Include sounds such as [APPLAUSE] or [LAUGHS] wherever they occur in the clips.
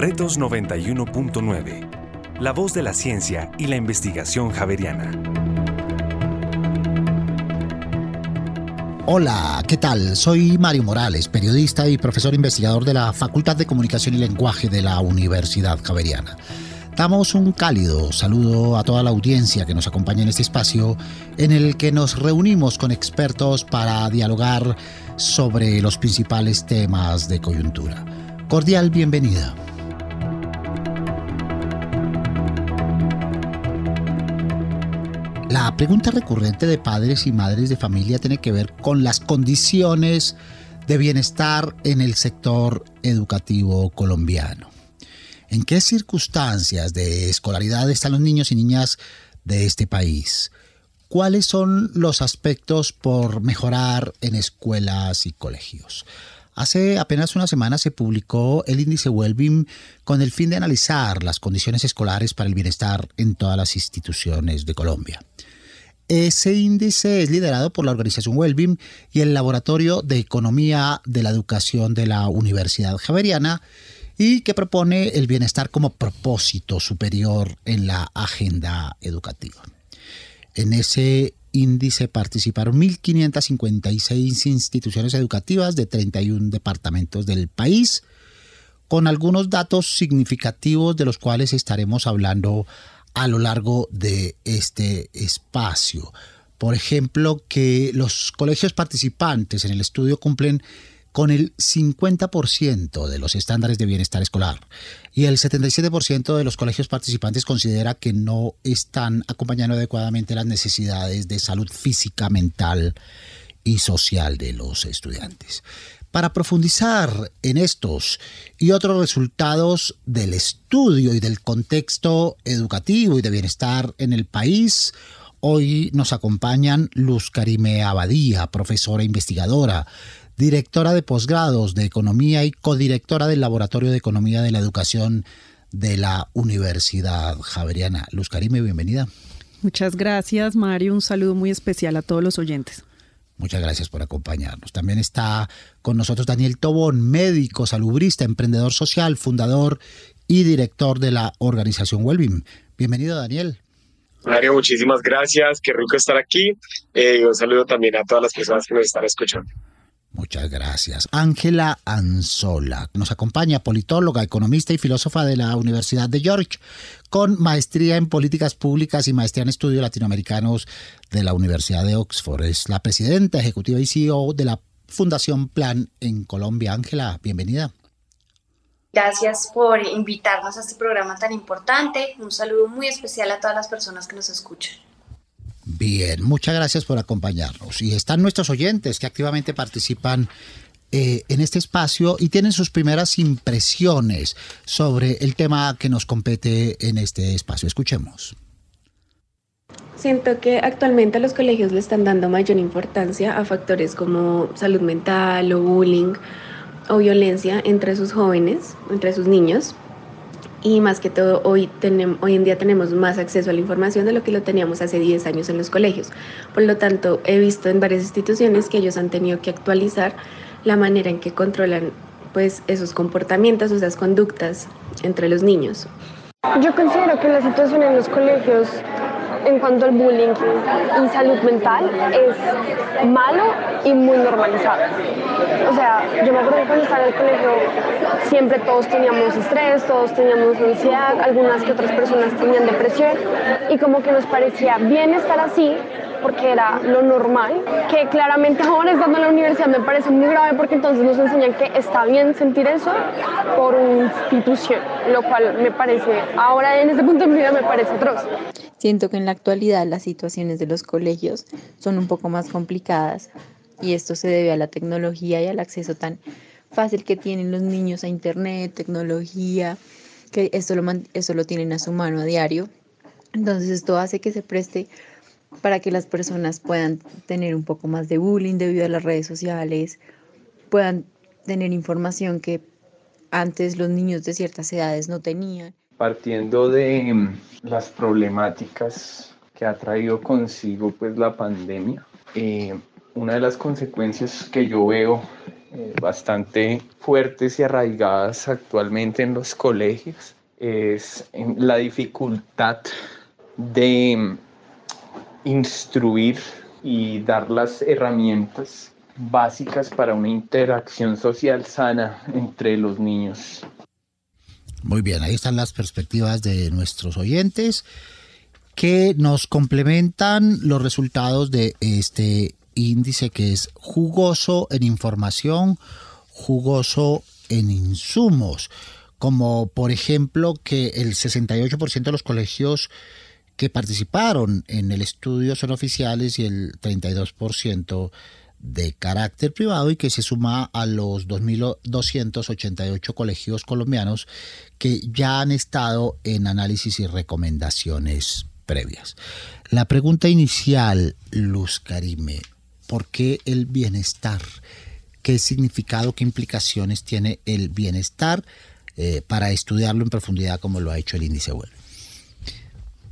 Retos 91.9. La voz de la ciencia y la investigación javeriana. Hola, ¿qué tal? Soy Mario Morales, periodista y profesor investigador de la Facultad de Comunicación y Lenguaje de la Universidad Javeriana. Damos un cálido saludo a toda la audiencia que nos acompaña en este espacio en el que nos reunimos con expertos para dialogar sobre los principales temas de coyuntura. Cordial bienvenida. Pregunta recurrente de padres y madres de familia tiene que ver con las condiciones de bienestar en el sector educativo colombiano. ¿En qué circunstancias de escolaridad están los niños y niñas de este país? ¿Cuáles son los aspectos por mejorar en escuelas y colegios? Hace apenas una semana se publicó el índice Wellbeing con el fin de analizar las condiciones escolares para el bienestar en todas las instituciones de Colombia. Ese índice es liderado por la organización Wellbeing y el Laboratorio de Economía de la Educación de la Universidad Javeriana y que propone el bienestar como propósito superior en la agenda educativa. En ese índice participaron 1.556 instituciones educativas de 31 departamentos del país, con algunos datos significativos de los cuales estaremos hablando a lo largo de este espacio. Por ejemplo, que los colegios participantes en el estudio cumplen con el 50% de los estándares de bienestar escolar y el 77% de los colegios participantes considera que no están acompañando adecuadamente las necesidades de salud física, mental y social de los estudiantes. Para profundizar en estos y otros resultados del estudio y del contexto educativo y de bienestar en el país, hoy nos acompañan Luz Karime Abadía, profesora investigadora, directora de posgrados de Economía y codirectora del Laboratorio de Economía de la Educación de la Universidad Javeriana. Luz Karime, bienvenida. Muchas gracias, Mario. Un saludo muy especial a todos los oyentes. Muchas gracias por acompañarnos. También está con nosotros Daniel Tobón, médico, salubrista, emprendedor social, fundador y director de la organización Wellbeing. Bienvenido, Daniel. Mario, muchísimas gracias. Qué rico estar aquí. Eh, un saludo también a todas las personas que nos están escuchando. Muchas gracias. Ángela Anzola nos acompaña, politóloga, economista y filósofa de la Universidad de York, con maestría en políticas públicas y maestría en estudios latinoamericanos de la Universidad de Oxford. Es la presidenta ejecutiva y CEO de la Fundación Plan en Colombia. Ángela, bienvenida. Gracias por invitarnos a este programa tan importante. Un saludo muy especial a todas las personas que nos escuchan. Bien, muchas gracias por acompañarnos. Y están nuestros oyentes que activamente participan eh, en este espacio y tienen sus primeras impresiones sobre el tema que nos compete en este espacio. Escuchemos. Siento que actualmente los colegios le están dando mayor importancia a factores como salud mental o bullying o violencia entre sus jóvenes, entre sus niños y más que todo hoy, hoy en día tenemos más acceso a la información de lo que lo teníamos hace 10 años en los colegios. Por lo tanto, he visto en varias instituciones que ellos han tenido que actualizar la manera en que controlan pues esos comportamientos, esas conductas entre los niños. Yo considero que la situación en los colegios en cuanto al bullying y salud mental es malo y muy normalizado. O sea, yo me acuerdo que cuando estaba en el colegio siempre todos teníamos estrés, todos teníamos ansiedad, algunas que otras personas tenían depresión y como que nos parecía bien estar así porque era lo normal, que claramente ahora estando en la universidad me parece muy grave porque entonces nos enseñan que está bien sentir eso por una institución, lo cual me parece, ahora en este punto de mi vida me parece atroz. Siento que en la actualidad las situaciones de los colegios son un poco más complicadas y esto se debe a la tecnología y al acceso tan fácil que tienen los niños a internet, tecnología, que esto lo, eso lo tienen a su mano a diario. Entonces esto hace que se preste para que las personas puedan tener un poco más de bullying debido a las redes sociales, puedan tener información que antes los niños de ciertas edades no tenían. Partiendo de mm, las problemáticas que ha traído consigo pues la pandemia, eh, una de las consecuencias que yo veo eh, bastante fuertes y arraigadas actualmente en los colegios es la dificultad de instruir y dar las herramientas básicas para una interacción social sana entre los niños. Muy bien, ahí están las perspectivas de nuestros oyentes que nos complementan los resultados de este índice que es jugoso en información, jugoso en insumos, como por ejemplo que el 68% de los colegios que participaron en el estudio son oficiales y el 32% de carácter privado y que se suma a los 2.288 colegios colombianos que ya han estado en análisis y recomendaciones previas. La pregunta inicial, Luz Karime, ¿por qué el bienestar? ¿Qué significado, qué implicaciones tiene el bienestar eh, para estudiarlo en profundidad como lo ha hecho el índice web?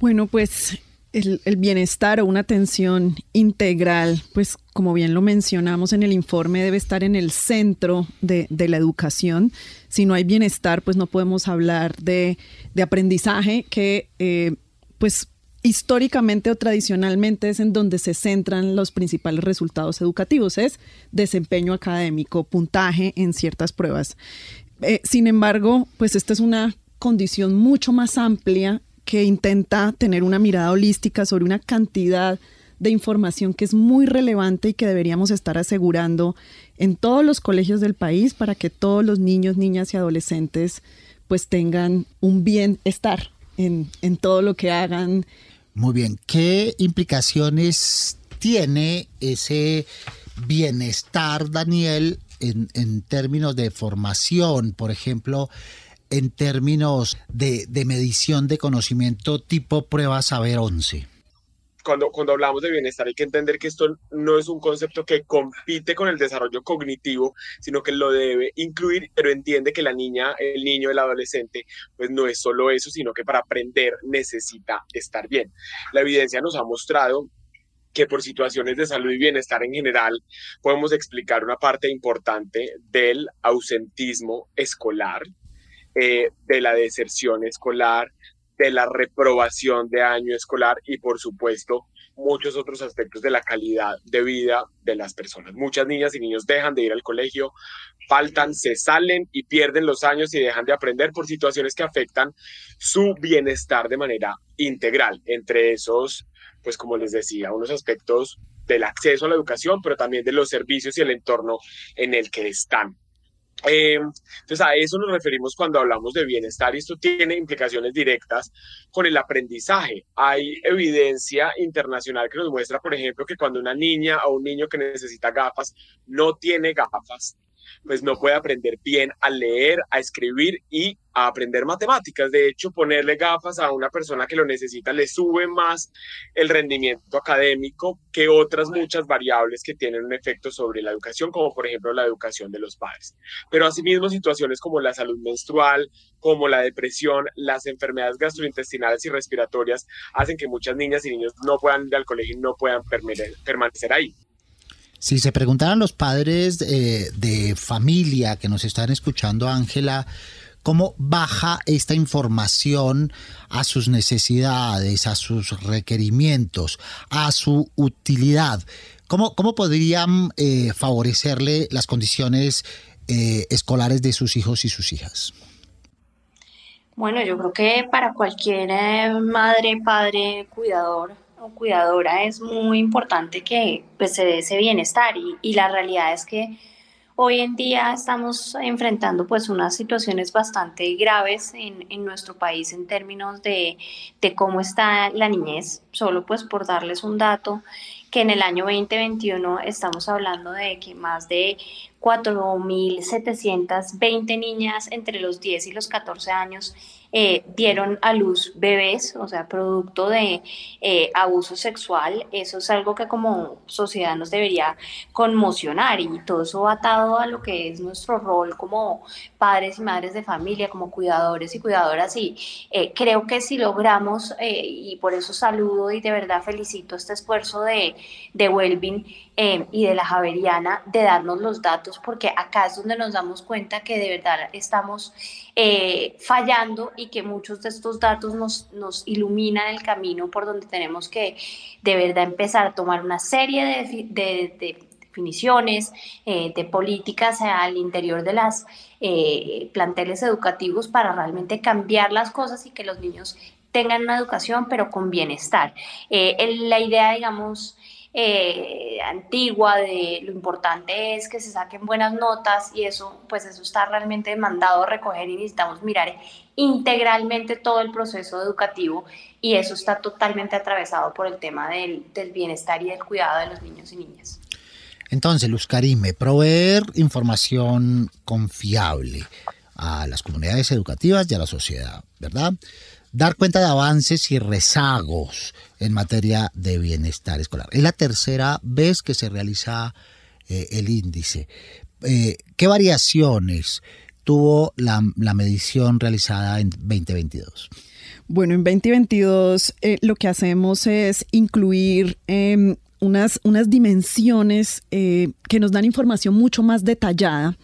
Bueno, pues el, bienestar o una atención integral, pues como bien lo mencionamos en el informe, debe estar en el centro de, la educación. Si no hay bienestar, pues no podemos hablar de, aprendizaje que eh, pues históricamente o tradicionalmente es en donde se centran los principales resultados educativos, es desempeño académico, puntaje en ciertas pruebas. Eh, sin embargo, pues esta es una condición mucho más amplia que intenta tener una mirada holística sobre una cantidad de información que es muy relevante y que deberíamos estar asegurando en todos los colegios del país para que todos los niños, niñas y adolescentes pues tengan un bienestar en, en todo lo que hagan. Muy bien, ¿qué implicaciones tiene ese bienestar, Daniel, en, en términos de formación? Por ejemplo, en términos de, medición de conocimiento tipo prueba saber 11? Cuando, cuando, hablamos de bienestar hay que entender que esto no es un concepto que compite con el desarrollo cognitivo, sino que lo debe incluir, pero entiende que la niña, el niño, el adolescente, pues no es solo eso, sino que para aprender necesita estar bien. La evidencia nos ha mostrado que por situaciones de salud y bienestar en general podemos explicar una parte importante del ausentismo escolar, eh, de la deserción escolar, de la reprobación de año escolar y por supuesto muchos otros aspectos de la calidad de vida de las personas. Muchas niñas y niños dejan de ir al colegio, faltan, se salen y pierden los años y dejan de aprender por situaciones que afectan su bienestar de manera integral. Entre esos, pues como les decía, unos aspectos del acceso a la educación, pero también de los servicios y el entorno en el que están. Eh, entonces a eso nos referimos cuando hablamos de bienestar y esto tiene implicaciones directas con el aprendizaje. Hay evidencia internacional que nos muestra, por ejemplo, que cuando una niña o un niño que necesita gafas no tiene gafas, pues no puede aprender bien a leer, a escribir y a aprender matemáticas. De hecho, ponerle gafas a una persona que lo necesita le sube más el rendimiento académico que otras muchas variables que tienen un efecto sobre la educación, como por ejemplo la educación de los padres. Pero asimismo, situaciones como la salud menstrual, como la depresión, las enfermedades gastrointestinales y respiratorias hacen que muchas niñas y niños no puedan ir al colegio y no puedan permanecer ahí. Si se preguntaran los padres eh, de familia que nos están escuchando, Ángela, ¿cómo baja esta información a sus necesidades, a sus requerimientos, a su utilidad? ¿Cómo, cómo podrían eh, favorecerle las condiciones eh, escolares de sus hijos y sus hijas? Bueno, yo creo que para cualquier madre, padre, cuidador, cuidadora es muy importante que pues, se dé ese bienestar y, la realidad es que hoy en día estamos enfrentando pues unas situaciones bastante graves en, en nuestro país en términos de, de, cómo está la niñez, solo pues por darles un dato que en el año 2021 estamos hablando de que más de 4.720 niñas entre los 10 y los 14 años eh, dieron a luz bebés, o sea, producto de eh, abuso sexual. Eso es algo que como sociedad nos debería conmocionar y todo eso atado a lo que es nuestro rol como padres y madres de familia, como cuidadores y cuidadoras. Y eh, creo que si logramos, y por eso saludo y de verdad felicito este esfuerzo de, de Wellbeing y de la Javeriana de darnos los datos, porque acá es donde nos damos cuenta que de verdad estamos fallando y que muchos de estos datos nos, nos iluminan el camino por donde tenemos que de verdad empezar a tomar una serie de, definiciones, eh, de políticas al interior de las eh, planteles educativos para realmente cambiar las cosas y que los niños tengan una educación pero con bienestar. Eh, la idea, digamos, eh, antigua de lo importante es que se saquen buenas notas y eso, pues eso está realmente demandado recoger y necesitamos mirar integralmente todo el proceso educativo y eso está totalmente atravesado por el tema del, bienestar y del cuidado de los niños y niñas. Entonces, Luz proveer información confiable a las comunidades educativas y a la sociedad, ¿verdad? Dar cuenta de avances y rezagos en materia de bienestar escolar. Es la tercera vez que se realiza eh, el índice. Eh, ¿Qué variaciones tuvo la, medición realizada en 2022? Bueno, en 2022 eh, lo que hacemos es incluir em, unas, unas dimensiones que nos dan información mucho más detallada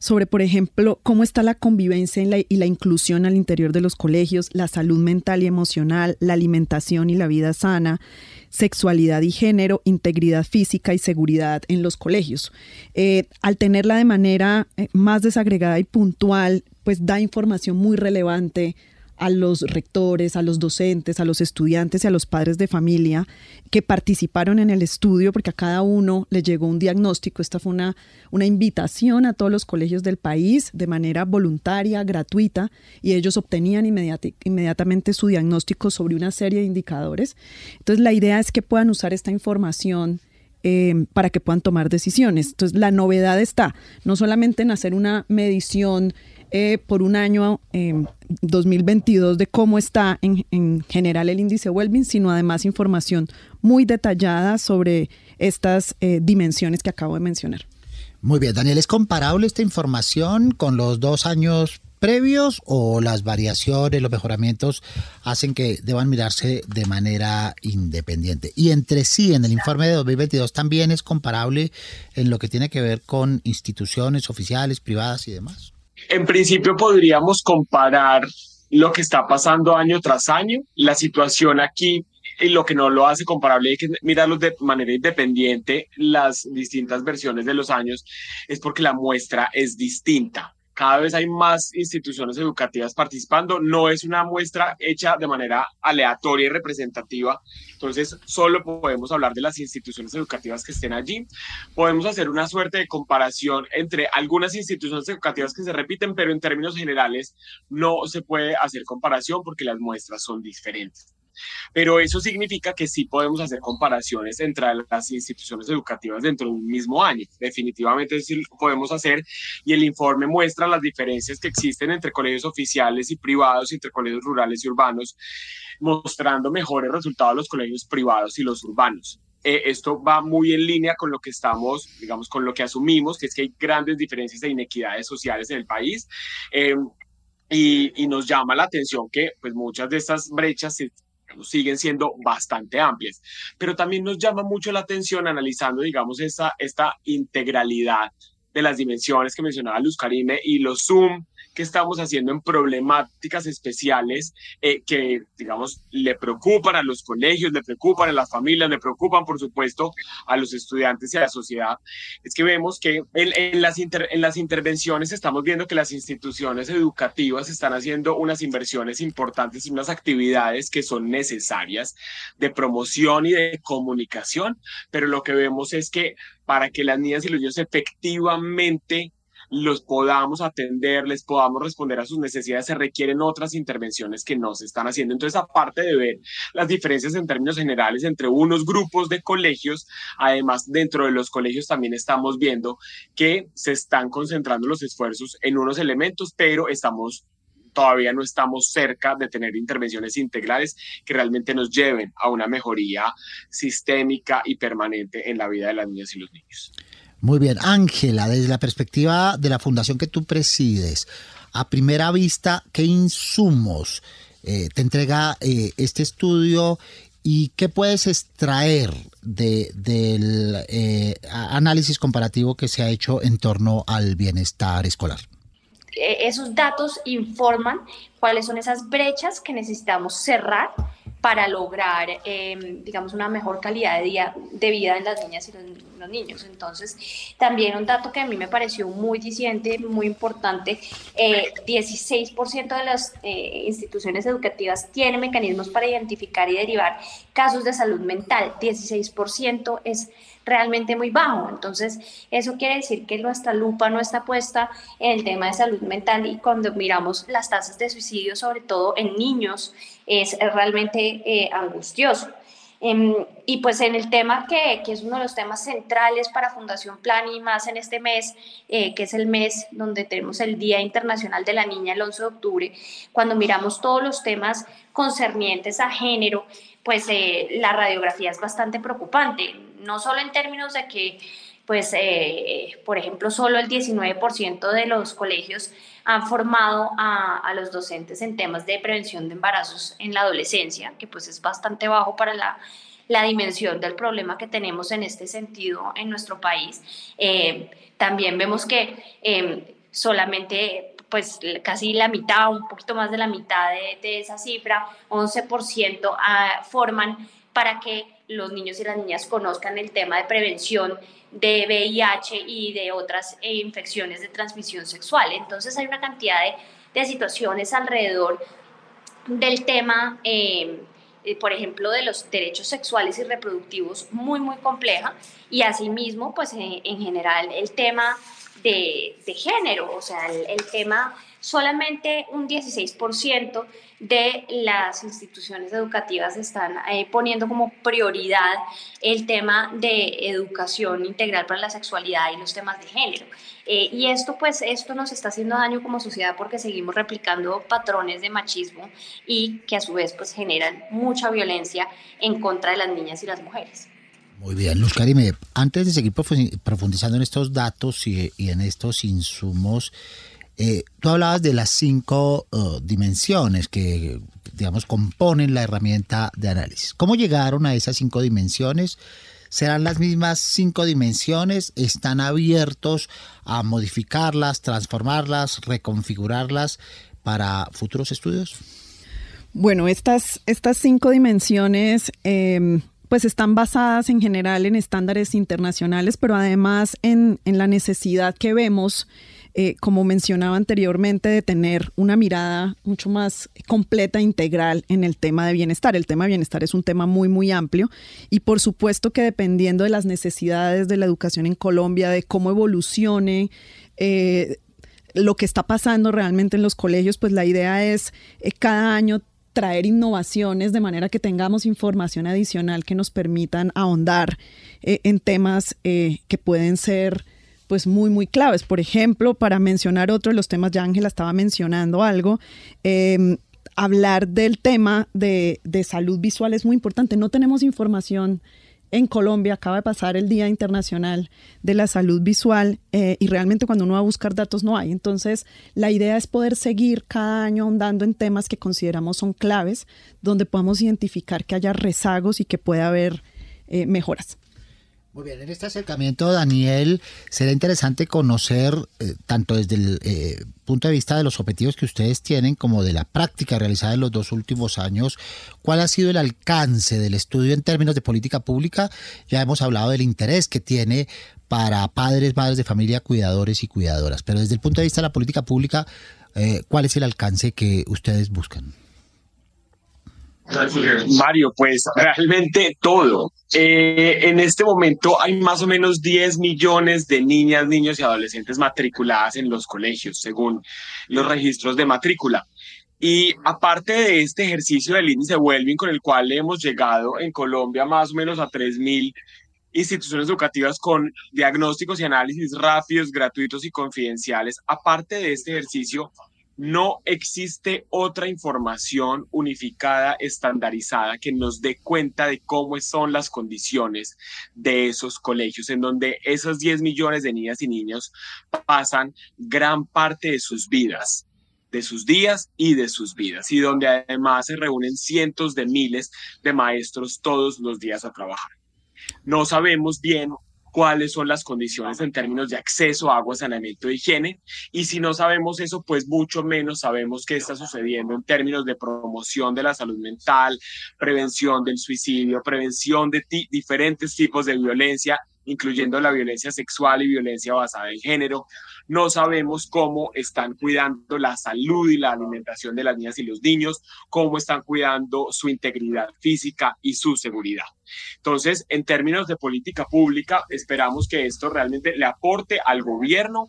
sobre, por ejemplo, cómo está la convivencia y la, inclusión al interior de los colegios, la salud mental y emocional, la alimentación y la vida sana, sexualidad y género, integridad física y seguridad en los colegios. Eh, al tenerla de manera eh, más desagregada y puntual, pues da información muy relevante a los rectores, a los docentes, a los estudiantes y a los padres de familia que participaron en el estudio, porque a cada uno le llegó un diagnóstico. Esta fue una, una invitación a todos los colegios del país de manera voluntaria, gratuita, y ellos obtenían inmediatamente su diagnóstico sobre una serie de indicadores. Entonces, la idea es que puedan usar esta información eh, para que puedan tomar decisiones. Entonces, la novedad está no solamente en hacer una medición eh, por un año 2022 de cómo está en, general el índice Wellbeing, sino además información muy detallada sobre estas eh, dimensiones que acabo de mencionar. Muy bien, Daniel, ¿es comparable esta información con los dos años previos o las variaciones, los mejoramientos hacen que deban mirarse de manera independiente? Y entre sí, en el informe de 2022 también es comparable en lo que tiene que ver con instituciones oficiales, privadas y demás. En principio podríamos comparar lo que está pasando año tras año. La situación aquí y lo que no lo hace comparable hay que mirarlo de manera independiente las distintas versiones de los años es porque la muestra es distinta cada vez hay más instituciones educativas participando. No es una muestra hecha de manera aleatoria y representativa. Entonces, solo podemos hablar de las instituciones educativas que estén allí. Podemos hacer una suerte de comparación entre algunas instituciones educativas que se repiten, pero en términos generales no se puede hacer comparación porque las muestras son diferentes. Pero eso significa que sí podemos hacer comparaciones entre las instituciones educativas dentro de un mismo año. Definitivamente sí podemos hacer y el informe muestra las diferencias que existen entre colegios oficiales y privados, entre colegios rurales y urbanos, mostrando mejores resultados los colegios privados y los urbanos. Eh, esto va muy en línea con lo que estamos, digamos, con lo que asumimos, que es que hay grandes diferencias e inequidades sociales en el país. Eh, y, y, nos llama la atención que pues muchas de estas brechas se siguen siendo bastante amplias. Pero también nos llama mucho la atención analizando, digamos, esta, esta integralidad de las dimensiones que mencionaba Luz Karime y los Zoom que estamos haciendo en problemáticas especiales eh, que, digamos, le preocupan a los colegios, le preocupan a las familias, le preocupan, por supuesto, a los estudiantes y a la sociedad, es que vemos que en, las, en las intervenciones estamos viendo que las instituciones educativas están haciendo unas inversiones importantes y unas actividades que son necesarias de promoción y de comunicación, pero lo que vemos es que para que las niñas y los niños efectivamente los podamos atender, les podamos responder a sus necesidades, se requieren otras intervenciones que no se están haciendo. Entonces, aparte de ver las diferencias en términos generales entre unos grupos de colegios, además dentro de los colegios también estamos viendo que se están concentrando los esfuerzos en unos elementos, pero estamos todavía no estamos cerca de tener intervenciones integrales que realmente nos lleven a una mejoría sistémica y permanente en la vida de las niñas y los niños. Muy bien, Ángela, desde la perspectiva de la fundación que tú presides, a primera vista, ¿qué insumos eh, te entrega eh, este estudio y qué puedes extraer del eh, análisis comparativo que se ha hecho en torno al bienestar escolar? Esos datos informan cuáles son esas brechas que necesitamos cerrar para lograr, em, digamos, una mejor calidad de, día, de vida en las niñas y los, niños. Entonces, también un dato que a mí me pareció muy diciente, muy importante, 16% eh, de las eh, instituciones educativas tienen mecanismos para identificar y derivar casos de salud mental. 16% es realmente muy bajo. Entonces, eso quiere decir que nuestra lupa no está puesta en el tema de salud mental y cuando miramos las tasas de suicidio, sobre todo en niños, es realmente eh, angustioso. Em, y pues en el tema que, que, es uno de los temas centrales para Fundación Plan y más en este mes, eh, que es el mes donde tenemos el Día Internacional de la Niña el 11 de octubre, cuando miramos todos los temas concernientes a género, pues eh, la radiografía es bastante preocupante, no solo en términos de que, pues, eh, por ejemplo, solo el 19% de los colegios han formado a, los docentes en temas de prevención de embarazos en la adolescencia, que pues es bastante bajo para la, la dimensión del problema que tenemos en este sentido en nuestro país. Eh, también vemos que solamente pues casi la mitad, un poquito más de la mitad de, esa cifra, 11% ah, forman para que los niños y las niñas conozcan el tema de prevención de VIH y de otras eh, infecciones de transmisión sexual. Entonces hay una cantidad de, situaciones alrededor del tema, eh, eh, por ejemplo, de los derechos sexuales y reproductivos muy, muy compleja y asimismo, pues en general el tema de, género, o sea, el, tema, solamente un 16% de las instituciones educativas están eh, poniendo como prioridad el tema de educación integral para la sexualidad y los temas de género. Eh, y esto, pues, esto nos está haciendo daño como sociedad porque seguimos replicando patrones de machismo y que a su vez, pues, generan mucha violencia en contra de las niñas y las mujeres. Muy bien, Luz Karime, antes de seguir profundizando en estos datos y, en estos insumos, eh, tú hablabas de las cinco uh, dimensiones que, digamos, componen la herramienta de análisis. ¿Cómo llegaron a esas cinco dimensiones? ¿Serán las mismas cinco dimensiones? ¿Están abiertos a modificarlas, transformarlas, reconfigurarlas para futuros estudios? Bueno, estas, estas cinco dimensiones em, pues están basadas en general en estándares internacionales, pero además en, la necesidad que vemos, eh, como mencionaba anteriormente, de tener una mirada mucho más completa, integral en el tema de bienestar. El tema de bienestar es un tema muy, muy amplio y por supuesto que dependiendo de las necesidades de la educación en Colombia, de cómo evolucione, eh, lo que está pasando realmente en los colegios, pues la idea es eh, cada año traer innovaciones de manera que tengamos información adicional que nos permitan ahondar en temas que pueden ser pues muy, muy claves. Por ejemplo, para mencionar otro de los temas, ya Ángela estaba mencionando algo, em, hablar del tema de, de salud visual es muy importante. No tenemos información en Colombia acaba de pasar el Día Internacional de la Salud Visual eh, y realmente cuando uno va a buscar datos no hay. Entonces, la idea es poder seguir cada año ahondando en temas que consideramos son claves, donde podamos identificar que haya rezagos y que pueda haber eh, mejoras. Muy bien, en este acercamiento, Daniel, será interesante conocer, eh, tanto desde el eh, punto de vista de los objetivos que ustedes tienen como de la práctica realizada en los dos últimos años, cuál ha sido el alcance del estudio en términos de política pública. Ya hemos hablado del interés que tiene para padres, madres de familia, cuidadores y cuidadoras, pero desde el punto de vista de la política pública, eh, ¿cuál es el alcance que ustedes buscan? Mario, pues realmente todo. Eh, en este momento hay más o menos 10 millones de niñas, niños y adolescentes matriculadas en los colegios, según los registros de matrícula. Y aparte de este ejercicio del índice Wellbeing con el cual hemos llegado en Colombia más o menos a 3.000 instituciones educativas con diagnósticos y análisis rápidos, gratuitos y confidenciales, aparte de este ejercicio, no existe otra información unificada, estandarizada, que nos dé cuenta de cómo son las condiciones de esos colegios, en donde esos 10 millones de niñas y niños pasan gran parte de sus vidas de sus días y de sus vidas, y donde además se reúnen cientos de miles de maestros todos los días a trabajar. No sabemos bien cuáles son las condiciones en términos de acceso a agua, saneamiento e higiene. Y si no sabemos eso, pues mucho menos sabemos qué está sucediendo en términos de promoción de la salud mental, prevención del suicidio, prevención de diferentes tipos de violencia incluyendo la violencia sexual y violencia basada en género. No sabemos cómo están cuidando la salud y la alimentación de las niñas y los niños, cómo están cuidando su integridad física y su seguridad. Entonces, en términos de política pública, esperamos que esto realmente le aporte al gobierno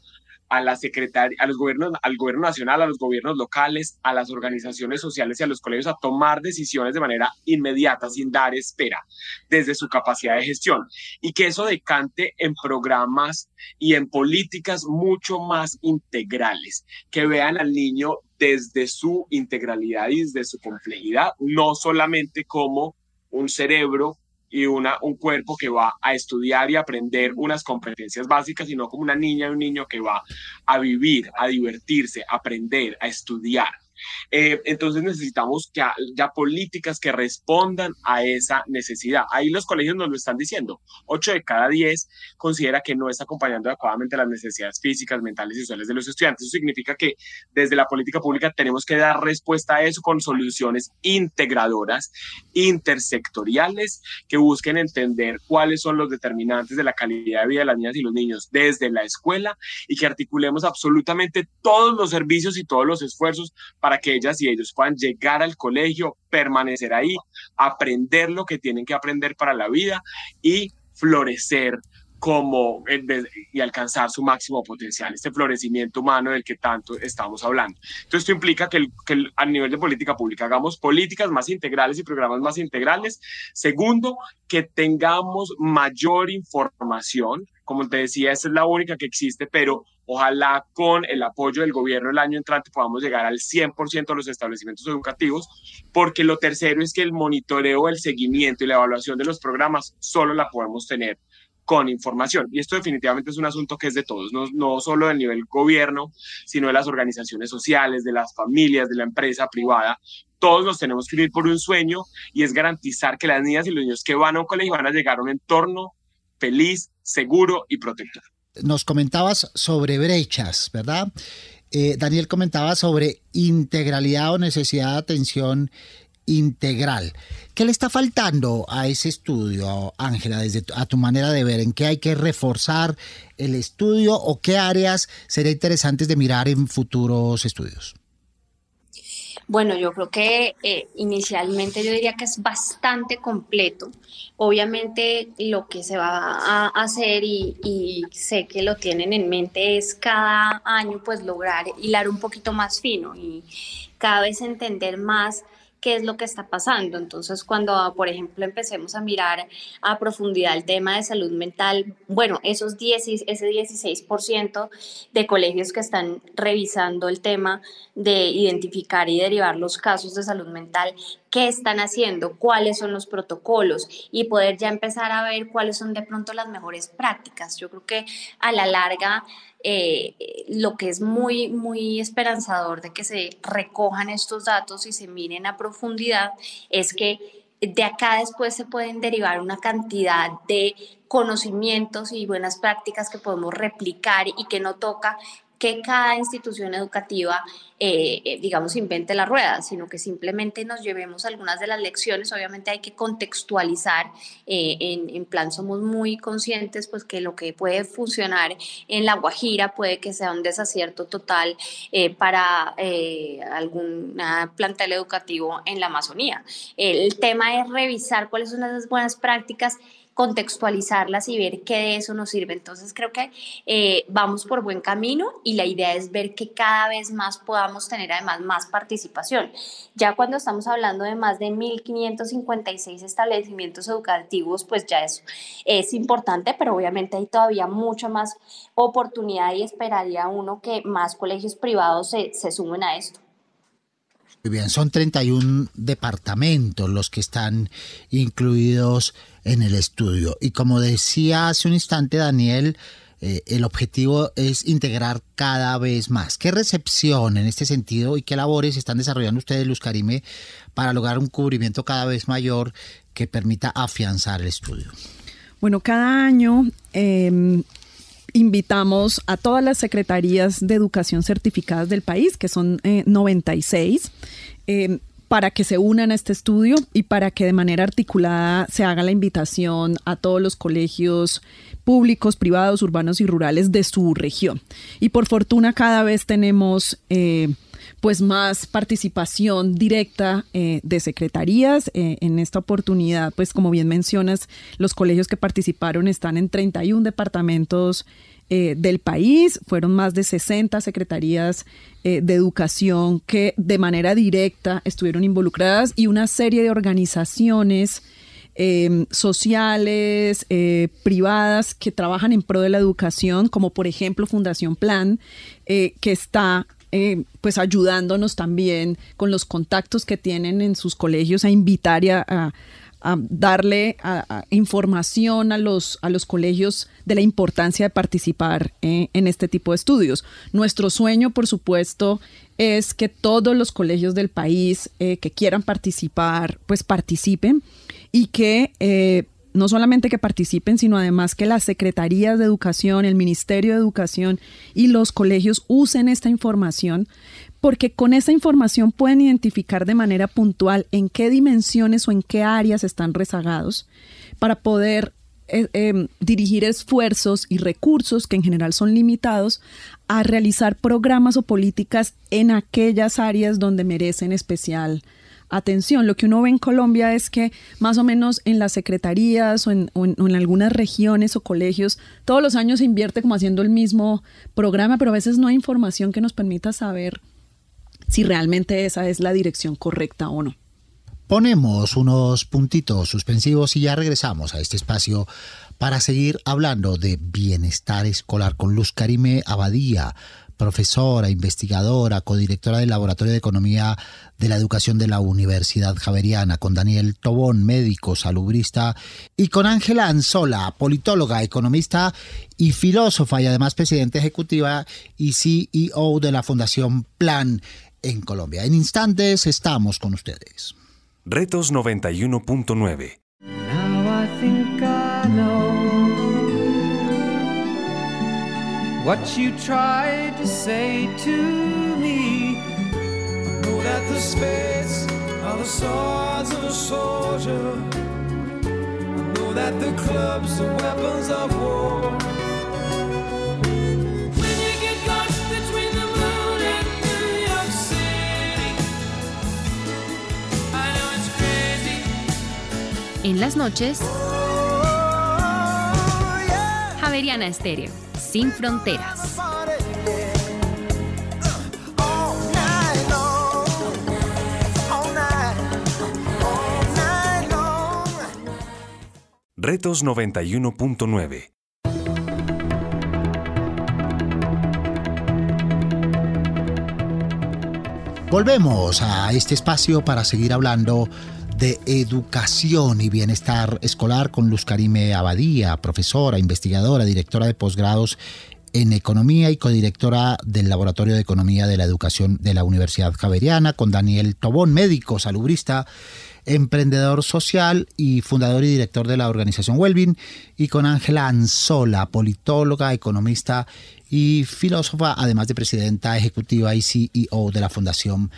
a la secretaria, a los gobiernos, al gobierno nacional, a los gobiernos locales, a las organizaciones sociales y a los colegios a tomar decisiones de manera inmediata, sin dar espera, desde su capacidad de gestión. Y que eso decante en programas y en políticas mucho más integrales, que vean al niño desde su integralidad y desde su complejidad, no solamente como un cerebro y una, un cuerpo que va a estudiar y aprender unas competencias básicas, sino como una niña y un niño que va a vivir, a divertirse, a aprender, a estudiar. Eh, entonces necesitamos que ya políticas que respondan a esa necesidad. Ahí los colegios nos lo están diciendo. Ocho de cada diez considera que no está acompañando adecuadamente las necesidades físicas, mentales y sociales de los estudiantes. Eso significa que desde la política pública tenemos que dar respuesta a eso con soluciones integradoras, intersectoriales, que busquen entender cuáles son los determinantes de la calidad de vida de las niñas y los niños desde la escuela y que articulemos absolutamente todos los servicios y todos los esfuerzos para que ellas y ellos puedan llegar al colegio, permanecer ahí, aprender lo que tienen que aprender para la vida y florecer como y alcanzar su máximo potencial, este florecimiento humano del que tanto estamos hablando. Entonces, esto implica que, que, a nivel de política pública hagamos políticas más integrales y programas más integrales. Segundo, que tengamos mayor información. Como te decía, esta es la única que existe, pero Ojalá con el apoyo del gobierno el año entrante podamos llegar al 100% de los establecimientos educativos, porque lo tercero es que el monitoreo, el seguimiento y la evaluación de los programas solo la podemos tener con información. Y esto definitivamente es un asunto que es de todos, no, no solo del nivel gobierno, sino de las organizaciones sociales, de las familias, de la empresa privada. Todos nos tenemos que ir por un sueño y es garantizar que las niñas y los niños que van a un colegio van a llegar a un entorno feliz, seguro y protector nos comentabas sobre brechas, ¿verdad? Eh, Daniel comentaba sobre integralidad o necesidad de atención integral. ¿Qué le está faltando a ese estudio, Ángela, desde a tu manera de ver? ¿En qué hay que reforzar el estudio o qué áreas sería interesantes de mirar en futuros estudios? Bueno, yo creo que eh, inicialmente yo diría que es bastante completo. Obviamente lo que se va a hacer y, y, sé que lo tienen en mente es cada año pues lograr hilar un poquito más fino y cada vez entender más qué es lo que está pasando. Entonces, cuando, por ejemplo, empecemos a mirar a profundidad el tema de salud mental, bueno, esos 10, ese 16% de colegios que están revisando el tema de identificar y derivar los casos de salud mental, qué están haciendo, cuáles son los protocolos y poder ya empezar a ver cuáles son de pronto las mejores prácticas. Yo creo que a la larga eh, lo que es muy, muy esperanzador de que se recojan estos datos y se miren a profundidad es que de acá después se pueden derivar una cantidad de conocimientos y buenas prácticas que podemos replicar y que no toca que cada institución educativa, eh, eh, digamos, invente la rueda, sino que simplemente nos llevemos algunas de las lecciones. Obviamente hay que contextualizar, eh, en, plan somos muy conscientes pues que lo que puede funcionar en La Guajira puede que sea un desacierto total para algún plantel educativo en la Amazonía. El tema es revisar cuáles son esas buenas prácticas contextualizarlas y ver qué de eso nos sirve. Entonces creo que eh, vamos por buen camino y la idea es ver que cada vez más podamos tener además más participación. Ya cuando estamos hablando de más de 1.556 establecimientos educativos, pues ya eso es importante, pero obviamente hay todavía mucha más oportunidad y esperaría uno que más colegios privados se, se sumen a esto. Muy bien, son 31 departamentos los que están incluidos en el estudio. Y como decía hace un instante Daniel, eh, el objetivo es integrar cada vez más. ¿Qué recepción en este sentido y qué labores están desarrollando ustedes, Luz Karime, para lograr un cubrimiento cada vez mayor que permita afianzar el estudio? Bueno, cada año em, invitamos a todas las secretarías de educación certificadas del país, que son 96, eh, eh, para que se unan a este estudio y para que de manera articulada se haga la invitación a todos los colegios públicos, privados, urbanos y rurales de su región. Y por fortuna cada vez tenemos... Eh, pues más participación directa eh, de secretarías. Eh, en esta oportunidad, pues como bien mencionas, los colegios que participaron están en 31 departamentos eh, del país. Fueron más de 60 secretarías de educación que de manera directa estuvieron involucradas y una serie de organizaciones. sociales, privadas que trabajan en pro de la educación, como por ejemplo Fundación Plan, que está eh, pues ayudándonos también con los contactos que tienen en sus colegios a invitar y a, darle información a los, a los colegios de la importancia de participar eh, en este tipo de estudios. Nuestro sueño, por supuesto, es que todos los colegios del país eh, que quieran participar, pues participen y que no solamente que participen, sino además que las secretarías de educación, el Ministerio de Educación y los colegios usen esta información, porque con esa información pueden identificar de manera puntual en qué dimensiones o en qué áreas están rezagados para poder eh, em, dirigir esfuerzos y recursos que en general son limitados a realizar programas o políticas en aquellas áreas donde merecen especial atención. Lo que uno ve en Colombia es que más o menos en las secretarías o en, algunas regiones o colegios, todos los años se invierte como haciendo el mismo programa, pero a veces no hay información que nos permita saber si realmente esa es la dirección correcta o no. Ponemos unos puntitos suspensivos y ya regresamos a este espacio para seguir hablando de bienestar escolar con Luz Karime Abadía, profesora, investigadora, codirectora del Laboratorio de Economía de la Educación de la Universidad Javeriana, con Daniel Tobón, médico, salubrista, y con Ángela Anzola, politóloga, economista y filósofa, y además presidenta ejecutiva y CEO de la Fundación Plan en Colombia. En instantes estamos con ustedes. Retos 91.9 what you tried to say to me. I know that the spades are the swords of a soldier. I know that the clubs are weapons of war. When you get Javeriana Estéreo sin fronteras. Retos 91.9 Volvemos a este espacio para seguir hablando de Educación y Bienestar Escolar con Luz Karime Abadía, profesora, investigadora, directora de posgrados en Economía y codirectora del Laboratorio de Economía de la Educación de la Universidad Javeriana, con Daniel Tobón, médico, salubrista, emprendedor social y fundador y director de la organización Wellbeing, y con Ángela Anzola, politóloga, economista y filósofa, además de presidenta ejecutiva y CEO de la Fundación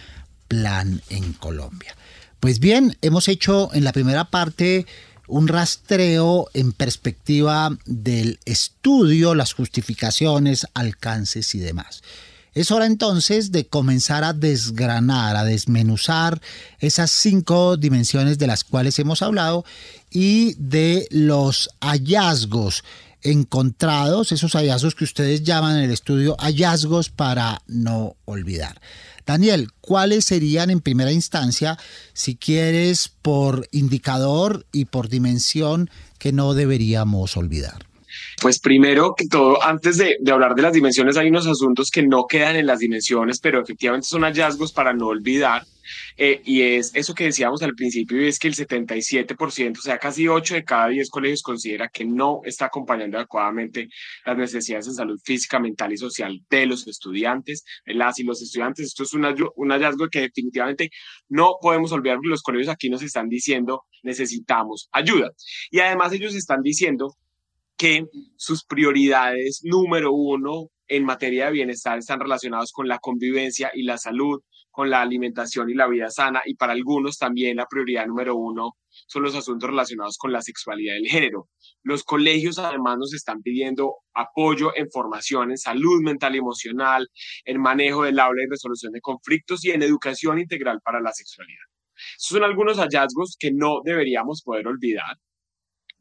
Plan en Colombia. Pues bien, hemos hecho en la primera parte un rastreo en perspectiva del estudio, las justificaciones, alcances y demás. Es hora entonces de comenzar a desgranar, a desmenuzar esas cinco dimensiones de las cuales hemos hablado y de los hallazgos encontrados, esos hallazgos que ustedes llaman en el estudio hallazgos para no olvidar. Daniel, ¿cuáles serían en primera instancia, si quieres, por indicador y por dimensión que no deberíamos olvidar? Pues primero que todo, antes de, hablar de las dimensiones, hay unos asuntos que no quedan en las dimensiones, pero efectivamente son hallazgos para no olvidar. Eh, y es eso que decíamos al principio, y es que el 77%, o sea, casi 8 de cada 10 colegios considera que no está acompañando adecuadamente las necesidades de salud física, mental y social de los estudiantes, las y los estudiantes. Esto es un, un hallazgo que definitivamente no podemos olvidar porque los colegios aquí nos están diciendo necesitamos ayuda. Y además ellos están diciendo que sus prioridades número uno en materia de bienestar están relacionados con la convivencia y la salud, con la alimentación y la vida sana, y para algunos también la prioridad número uno son los asuntos relacionados con la sexualidad y el género. Los colegios además nos están pidiendo apoyo en formación en salud mental y emocional, en manejo del aula y resolución de conflictos y en educación integral para la sexualidad. Esos son algunos hallazgos que no deberíamos poder olvidar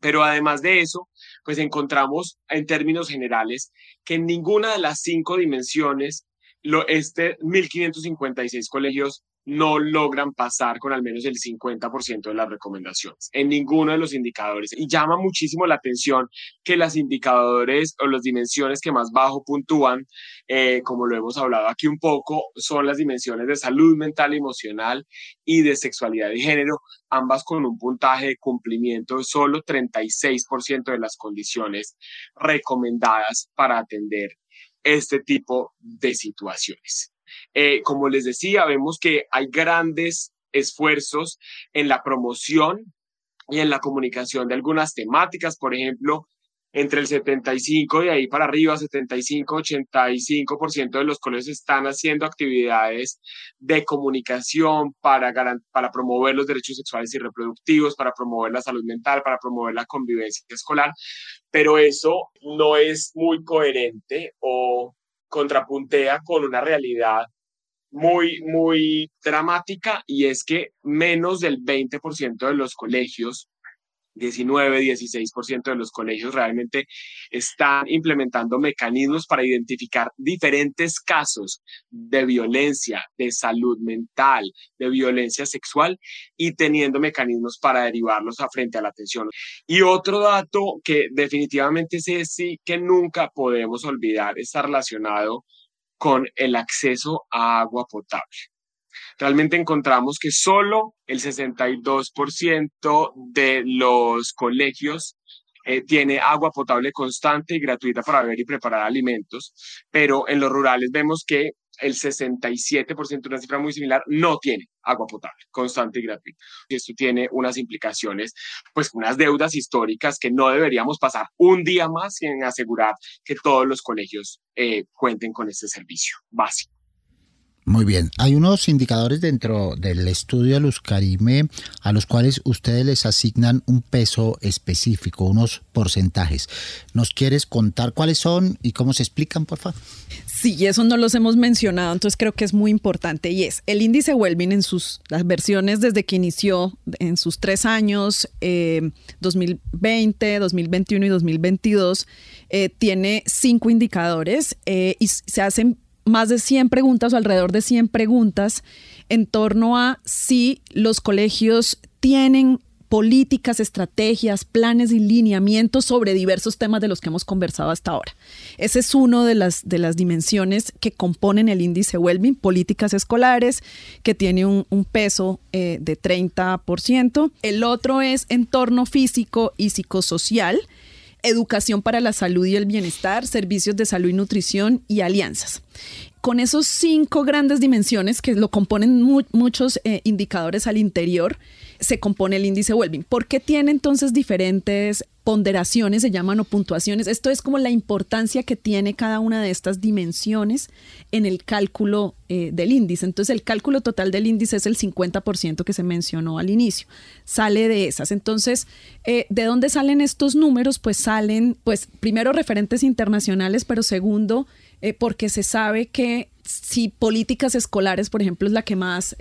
pero además de eso, pues encontramos en términos generales que en ninguna de las cinco dimensiones, lo, este 1556 colegios no logran pasar con al menos el 50% de las recomendaciones en ninguno de los indicadores. Y llama muchísimo la atención que las indicadores o las dimensiones que más bajo puntúan, eh, como lo hemos hablado aquí un poco, son las dimensiones de salud mental emocional y de sexualidad y género, ambas con un puntaje de cumplimiento de solo 36% de las condiciones recomendadas para atender este tipo de situaciones. Eh, como les decía, vemos que hay grandes esfuerzos en la promoción y en la comunicación de algunas temáticas, por ejemplo, entre el 75 y ahí para arriba, 75, 85% de los colegios están haciendo actividades de comunicación para, para promover los derechos sexuales y reproductivos, para promover la salud mental, para promover la convivencia escolar, pero eso no es muy coherente o contrapuntea con una realidad muy, muy dramática y es que menos del 20% de los colegios 19, 16% de los colegios realmente están implementando mecanismos para identificar diferentes casos de violencia, de salud mental, de violencia sexual y teniendo mecanismos para derivarlos a frente a la atención. Y otro dato que definitivamente sí que nunca podemos olvidar está relacionado con el acceso a agua potable realmente encontramos que solo el 62% de los colegios eh, tiene agua potable constante y gratuita para beber y preparar alimentos, pero en los rurales vemos que el 67%, una cifra muy similar, no tiene agua potable constante y gratuita. Y esto tiene unas implicaciones, pues unas deudas históricas que no deberíamos pasar un día más sin asegurar que todos los colegios eh, cuenten con este servicio básico. Muy bien, hay unos indicadores dentro del estudio de a los cuales ustedes les asignan un peso específico, unos porcentajes. ¿Nos quieres contar cuáles son y cómo se explican, por favor? Sí, eso no los hemos mencionado, entonces creo que es muy importante y es el índice Wellbeing en sus las versiones desde que inició en sus tres años, 2020, eh, 2021 y 2022, eh, tiene cinco indicadores eh, y se hacen más de 100 preguntas o alrededor de 100 preguntas en torno a si los colegios tienen políticas, estrategias, planes y lineamientos sobre diversos temas de los que hemos conversado hasta ahora. Ese es uno de las, de las dimensiones que componen el índice Wellbeing, políticas escolares, que tiene un, peso eh, de 30%. El otro es entorno físico y psicosocial, educación para la salud y el bienestar, servicios de salud y nutrición y alianzas. Con esos cinco grandes dimensiones que lo componen muchos eh, indicadores al interior, se compone el índice Wellbeing. ¿Por qué tiene entonces diferentes ponderaciones, se llaman o puntuaciones? Esto es como la importancia que tiene cada una de estas dimensiones en el cálculo eh, del índice. Entonces el cálculo total del índice es el 50% que se mencionó al inicio. Sale de esas. Entonces, eh, ¿de dónde salen estos números? Pues salen, pues primero referentes internacionales, pero segundo, eh, porque se sabe que si políticas escolares, por ejemplo, es la que más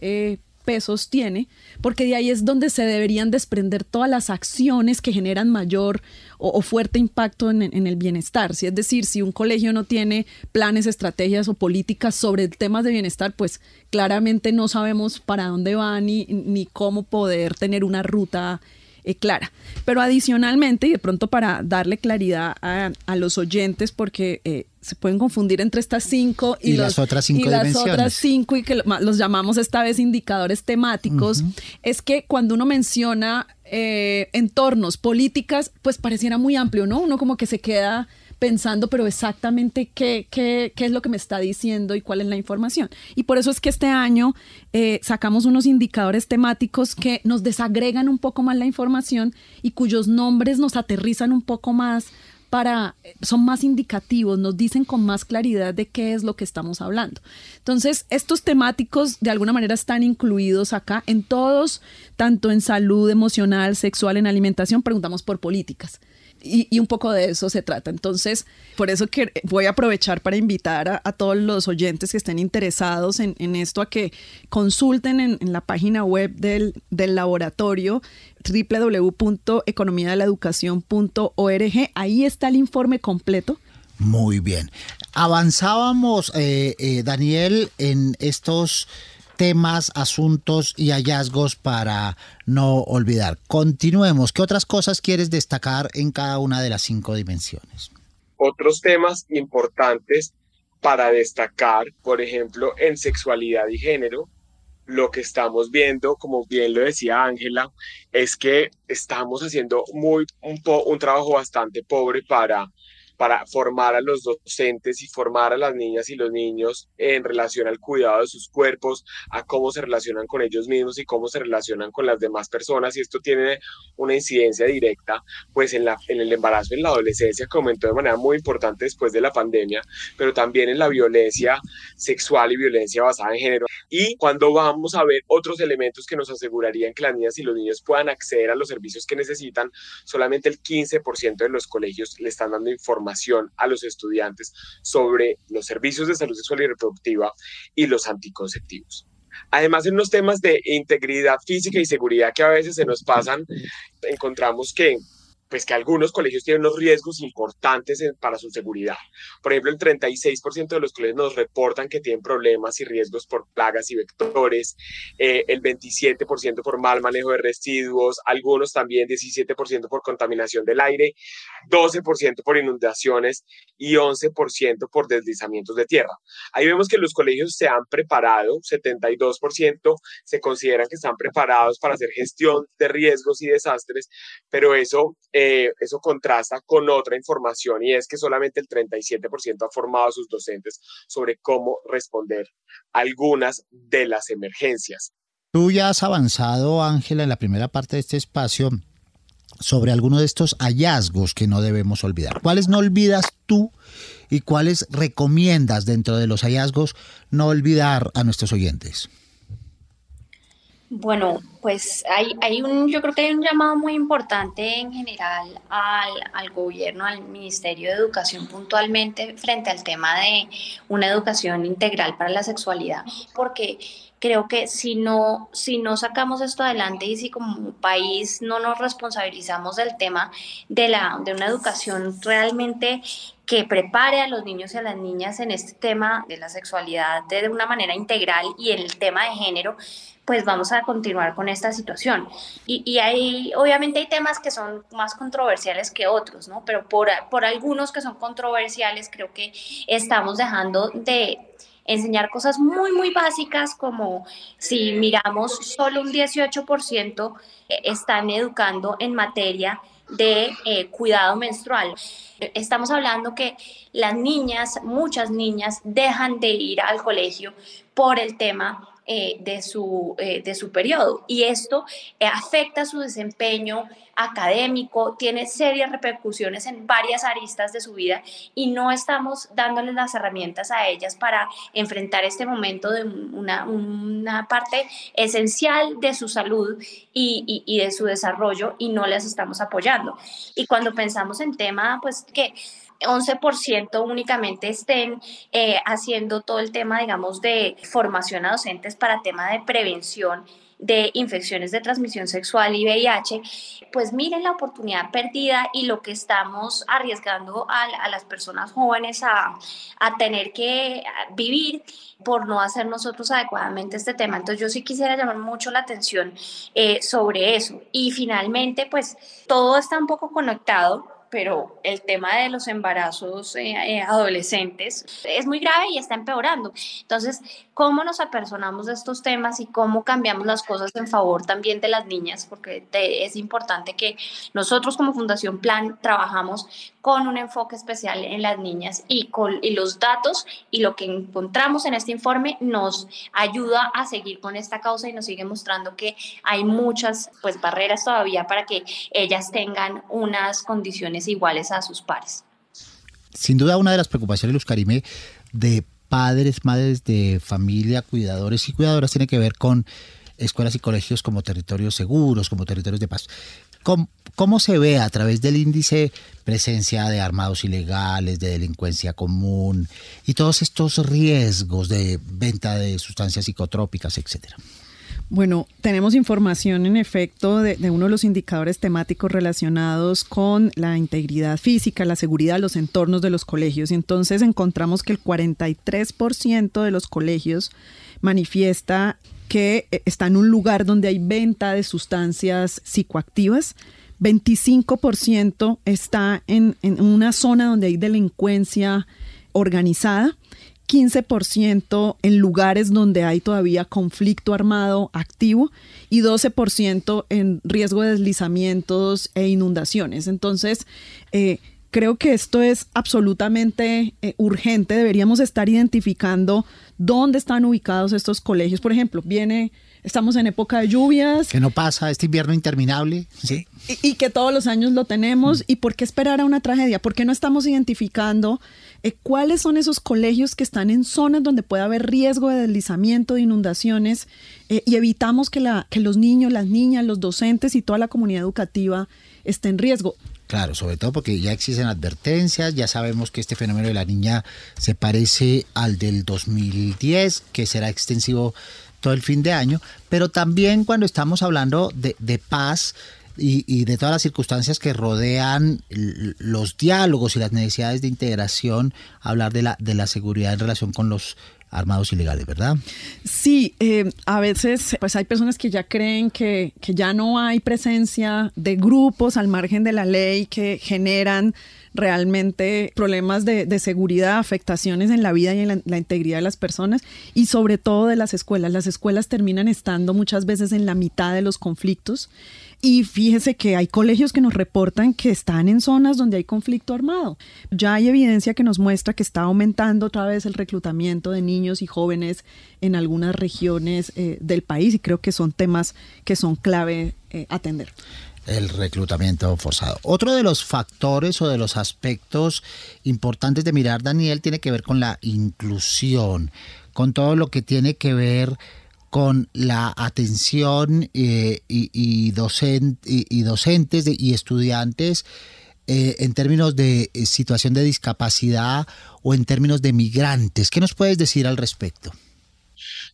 pesos tiene, porque de ahí es donde se deberían desprender todas las acciones que generan mayor o, fuerte impacto en, el bienestar. Si es decir, si un colegio no tiene planes, estrategias o políticas sobre temas de bienestar, pues claramente no sabemos para dónde va ni, ni cómo poder tener una ruta eh, clara. Pero adicionalmente, y de pronto para darle claridad a, los oyentes, porque eh, se pueden confundir entre estas cinco y, las otras cinco y las otras cinco y que los llamamos esta vez indicadores temáticos, es que cuando uno menciona eh, entornos, políticas, pues pareciera muy amplio, ¿no? Uno como que se queda pensando, pero exactamente qué, qué, qué, es lo que me está diciendo y cuál es la información. Y por eso es que este año eh, sacamos unos indicadores temáticos que nos desagregan un poco más la información y cuyos nombres nos aterrizan un poco más para, son más indicativos, nos dicen con más claridad de qué es lo que estamos hablando. Entonces, estos temáticos de alguna manera están incluidos acá en todos, tanto en salud emocional, sexual, en alimentación, preguntamos por políticas y, un poco de eso se trata. Entonces, por eso que voy a aprovechar para invitar a, todos los oyentes que estén interesados en, esto a que consulten en, la página web del, del laboratorio www.economiadelaeducación.org. Ahí está el informe completo. Muy bien. Avanzábamos, eh, eh, Daniel, en estos temas, asuntos y hallazgos para no olvidar. Continuemos. ¿Qué otras cosas quieres destacar en cada una de las cinco dimensiones? Otros temas importantes para destacar, por ejemplo, en sexualidad y género, lo que estamos viendo, como bien lo decía Ángela, es que estamos haciendo muy, un, un trabajo bastante pobre para para formar a los docentes y formar a las niñas y los niños en relación al cuidado de sus cuerpos, a cómo se relacionan con ellos mismos y cómo se relacionan con las demás personas. Y esto tiene una incidencia directa pues en, la, en el embarazo, en la adolescencia, que aumentó de manera muy importante después de la pandemia, pero también en la violencia sexual y violencia basada en género. Y cuando vamos a ver otros elementos que nos asegurarían que las niñas y los niños puedan acceder a los servicios que necesitan, solamente el 15% de los colegios le están dando información a los estudiantes sobre los servicios de salud sexual y reproductiva y los anticonceptivos. Además, en los temas de integridad física y seguridad que a veces se nos pasan, encontramos que pues que algunos colegios tienen unos riesgos importantes para su seguridad. Por ejemplo, el 36% de los colegios nos reportan que tienen problemas y riesgos por plagas y vectores, eh, el 27% por mal manejo de residuos, algunos también 17% por contaminación del aire, 12% por inundaciones y 11% por deslizamientos de tierra. Ahí vemos que los colegios se han preparado, 72% se consideran que están preparados para hacer gestión de riesgos y desastres, pero eso... Eh, eso contrasta con otra información y es que solamente el 37% ha formado a sus docentes sobre cómo responder algunas de las emergencias. Tú ya has avanzado, Ángela, en la primera parte de este espacio sobre algunos de estos hallazgos que no debemos olvidar. ¿Cuáles no olvidas tú y cuáles recomiendas dentro de los hallazgos no olvidar a nuestros oyentes? Bueno, pues hay, hay un, yo creo que hay un llamado muy importante en general al, al, gobierno, al Ministerio de Educación puntualmente frente al tema de una educación integral para la sexualidad, porque creo que si no, si no sacamos esto adelante y si como país no nos responsabilizamos del tema de, la, de una educación realmente que prepare a los niños y a las niñas en este tema de la sexualidad de una manera integral y en el tema de género, pues vamos a continuar con esta situación. Y, y hay, obviamente hay temas que son más controversiales que otros, ¿no? Pero por, por algunos que son controversiales, creo que estamos dejando de enseñar cosas muy, muy básicas como si miramos solo un 18% eh, están educando en materia de eh, cuidado menstrual. Estamos hablando que las niñas, muchas niñas, dejan de ir al colegio por el tema eh, de, su, eh, de su periodo. Y esto eh, afecta su desempeño académico, tiene serias repercusiones en varias aristas de su vida y no estamos dándoles las herramientas a ellas para enfrentar este momento de una, una parte esencial de su salud y, y, de su desarrollo y no les estamos apoyando. Y cuando pensamos en tema, pues que 11% únicamente estén eh, haciendo todo el tema, digamos, de formación a docentes para tema de prevención de infecciones de transmisión sexual y VIH, pues miren la oportunidad perdida y lo que estamos arriesgando a, las personas jóvenes a, tener que vivir por no hacer nosotros adecuadamente este tema. Entonces yo sí quisiera llamar mucho la atención eh, sobre eso. Y finalmente, pues todo está un poco conectado pero el tema de los embarazos eh, eh, adolescentes es muy grave y está empeorando. Entonces, ¿cómo nos apersonamos de estos temas y cómo cambiamos las cosas en favor también de las niñas? Porque es importante que nosotros como Fundación Plan trabajamos con un enfoque especial en las niñas y, con, y los datos y lo que encontramos en este informe nos ayuda a seguir con esta causa y nos sigue mostrando que hay muchas pues, barreras todavía para que ellas tengan unas condiciones iguales a sus pares. Sin duda, una de las preocupaciones, Luz Karime, de padres, madres de familia, cuidadores y cuidadoras tiene que ver con escuelas y colegios como territorios seguros, como territorios de paz. ¿Cómo, ¿Cómo, se ve a través del índice presencia de armados ilegales, de delincuencia común y todos estos riesgos de venta de sustancias psicotrópicas, etcétera? Bueno, tenemos información en efecto de, uno de los indicadores temáticos relacionados con la integridad física, la seguridad, los entornos de los colegios. Y entonces encontramos que el 43% de los colegios manifiesta que eh, está en un lugar donde hay venta de sustancias psicoactivas. 25% está en, en una zona donde hay delincuencia organizada 15% en lugares donde hay todavía conflicto armado activo y 12% en riesgo de deslizamientos e inundaciones. Entonces, eh, creo que esto es absolutamente eh, urgente. Deberíamos estar identificando dónde están ubicados estos colegios. Por ejemplo, viene estamos en época de lluvias. Que no pasa, este invierno interminable. Sí. Y, que todos los años lo tenemos. ¿Y por qué esperar a una tragedia? ¿Por qué no estamos identificando eh, cuáles son esos colegios que están en zonas donde puede haber riesgo de deslizamiento, de inundaciones, eh, y evitamos que, la, que los niños, las niñas, los docentes y toda la comunidad educativa estén en riesgo. Claro, sobre todo porque ya existen advertencias, ya sabemos que este fenómeno de la niña se parece al del 2010, que será extensivo todo el fin de año, pero también cuando estamos hablando de, paz, y, de todas las circunstancias que rodean los diálogos y las necesidades de integración, hablar de la, de la seguridad en relación con los armados ilegales, ¿verdad? Sí, eh, a veces pues hay personas que ya creen que, que, ya no hay presencia de grupos al margen de la ley que generan realmente problemas de, seguridad, afectaciones en la vida y en la, integridad de las personas y sobre todo de las escuelas. Las escuelas terminan estando muchas veces en la mitad de los conflictos y fíjese que hay colegios que nos reportan que están en zonas donde hay conflicto armado. Ya hay evidencia que nos muestra que está aumentando otra vez el reclutamiento de niños y jóvenes en algunas regiones eh, del país y creo que son temas que son clave eh, atender el reclutamiento forzado. Otro de los factores o de los aspectos importantes de mirar, Daniel, tiene que ver con la inclusión, con todo lo que tiene que ver con la atención eh, y, docentes y estudiantes eh, en términos de eh, situación de discapacidad o en términos de migrantes. ¿Qué nos puedes decir al respecto?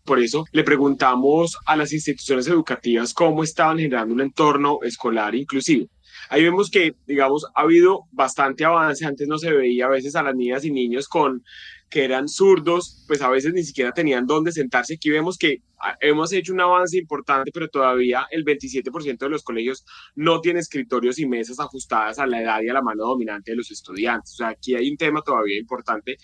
Por eso le preguntamos a las instituciones educativas cómo estaban generando un entorno escolar inclusivo. Ahí vemos que, digamos, ha habido bastante avance. Antes no se veía a veces a las niñas y niños con que eran zurdos, pues a veces ni siquiera tenían dónde sentarse. Aquí vemos que Ah, hemos hecho un avance importante, pero todavía el 27% de los colegios no tiene escritorios y mesas ajustadas a la edad y a la mano dominante de los estudiantes. O sea, aquí hay un tema todavía importante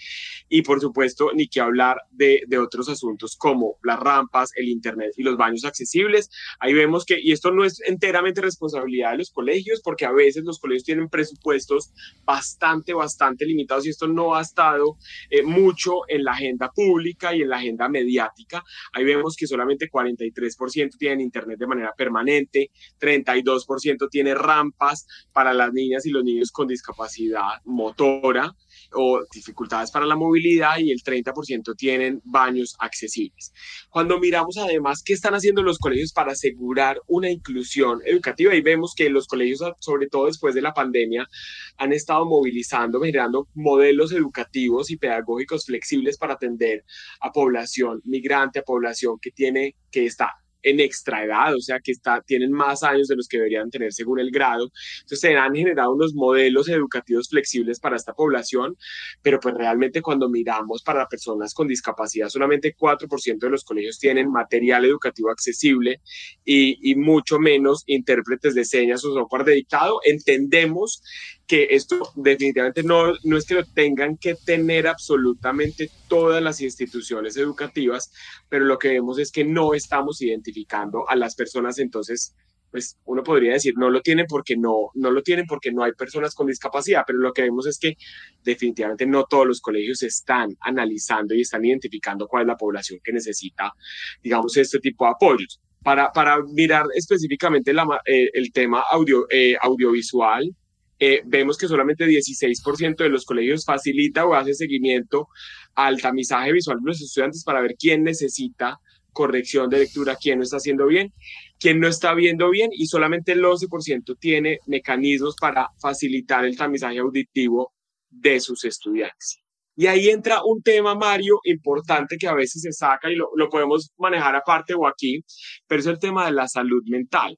y por supuesto ni que hablar de, de otros asuntos como las rampas, el Internet y los baños accesibles. Ahí vemos que, y esto no es enteramente responsabilidad de los colegios, porque a veces los colegios tienen presupuestos bastante, bastante limitados y esto no ha estado eh, mucho en la agenda pública y en la agenda mediática. Ahí vemos que solamente 43% tienen internet de manera permanente, 32% tiene rampas para las niñas y los niños con discapacidad motora o dificultades para la movilidad y el 30% tienen baños accesibles. Cuando miramos además qué están haciendo los colegios para asegurar una inclusión educativa y vemos que los colegios, sobre todo después de la pandemia, han estado movilizando, generando modelos educativos y pedagógicos flexibles para atender a población migrante, a población que tiene que está en extra edad, o sea que está, tienen más años de los que deberían tener según el grado. Entonces se han generado unos modelos educativos flexibles para esta población, pero pues realmente cuando miramos para personas con discapacidad, solamente 4% de los colegios tienen material educativo accesible y, y mucho menos intérpretes de señas o software de dictado. Entendemos que esto definitivamente no, no es que lo tengan que tener absolutamente todas las instituciones educativas, pero lo que vemos es que no estamos identificando a las personas, entonces, pues uno podría decir, no lo tienen porque no, no lo tienen porque no hay personas con discapacidad, pero lo que vemos es que definitivamente no todos los colegios están analizando y están identificando cuál es la población que necesita, digamos, este tipo de apoyos. Para, para mirar específicamente eh, el tema audio, eh, audiovisual, eh, vemos que solamente 16% de los colegios facilita o hace seguimiento al tamizaje visual de los estudiantes para ver quién necesita corrección de lectura, quién no está haciendo bien, quién no está viendo bien y solamente el 11% tiene mecanismos para facilitar el tamizaje auditivo de sus estudiantes. Y ahí entra un tema, Mario, importante que a veces se saca y lo, lo podemos manejar aparte o aquí, pero es el tema de la salud mental.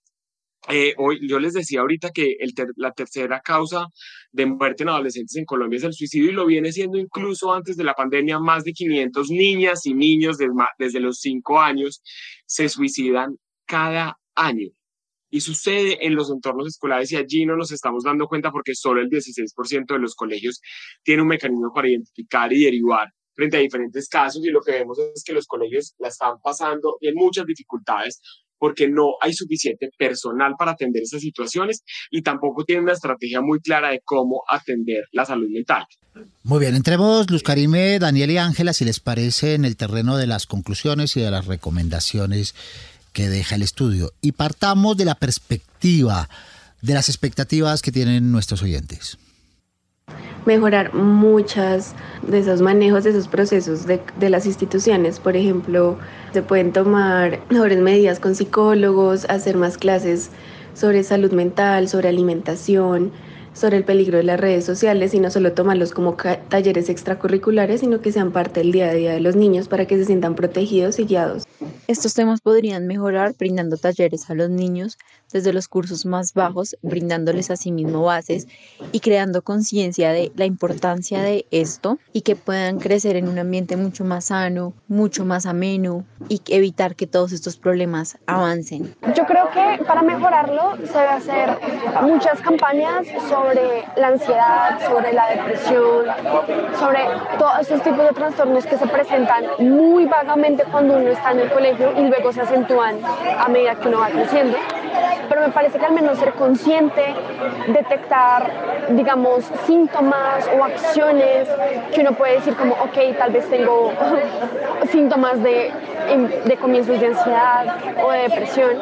Eh, hoy, yo les decía ahorita que el la tercera causa de muerte en adolescentes en Colombia es el suicidio y lo viene siendo incluso antes de la pandemia. Más de 500 niñas y niños desde los 5 años se suicidan cada año. Y sucede en los entornos escolares y allí no nos estamos dando cuenta porque solo el 16% de los colegios tiene un mecanismo para identificar y derivar frente a diferentes casos y lo que vemos es que los colegios la están pasando en muchas dificultades porque no hay suficiente personal para atender esas situaciones y tampoco tienen una estrategia muy clara de cómo atender la salud mental. Muy bien, entremos Luz Karime, Daniel y Ángela, si les parece, en el terreno de las conclusiones y de las recomendaciones que deja el estudio. Y partamos de la perspectiva, de las expectativas que tienen nuestros oyentes mejorar muchas de esos manejos, de esos procesos de, de, las instituciones. Por ejemplo, se pueden tomar mejores medidas con psicólogos, hacer más clases sobre salud mental, sobre alimentación, sobre el peligro de las redes sociales y no solo tomarlos como talleres extracurriculares, sino que sean parte del día a día de los niños para que se sientan protegidos y guiados. Estos temas podrían mejorar brindando talleres a los niños desde los cursos más bajos, brindándoles a sí mismo bases y creando conciencia de la importancia de esto y que puedan crecer en un ambiente mucho más sano, mucho más ameno y evitar que todos estos problemas avancen. Yo creo que para mejorarlo se debe hacer muchas campañas sobre la ansiedad, sobre la depresión, sobre todos estos tipos de trastornos que se presentan muy vagamente cuando uno está en el colegio y luego se acentúan a medida que uno va creciendo pero me parece que al menos ser consciente, detectar, digamos, síntomas o acciones que uno puede decir como, ok, tal vez tengo [LAUGHS] síntomas de, de comienzos de ansiedad o de depresión.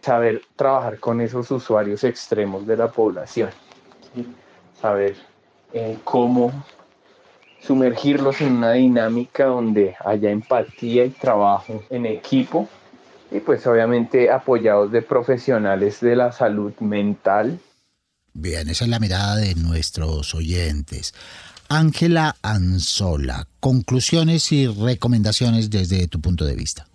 Saber trabajar con esos usuarios extremos de la población, saber eh, cómo sumergirlos en una dinámica donde haya empatía y trabajo en equipo y pues obviamente apoyados de profesionales de la salud mental. Bien, esa es la mirada de nuestros oyentes. Ángela Anzola, conclusiones y recomendaciones desde tu punto de vista.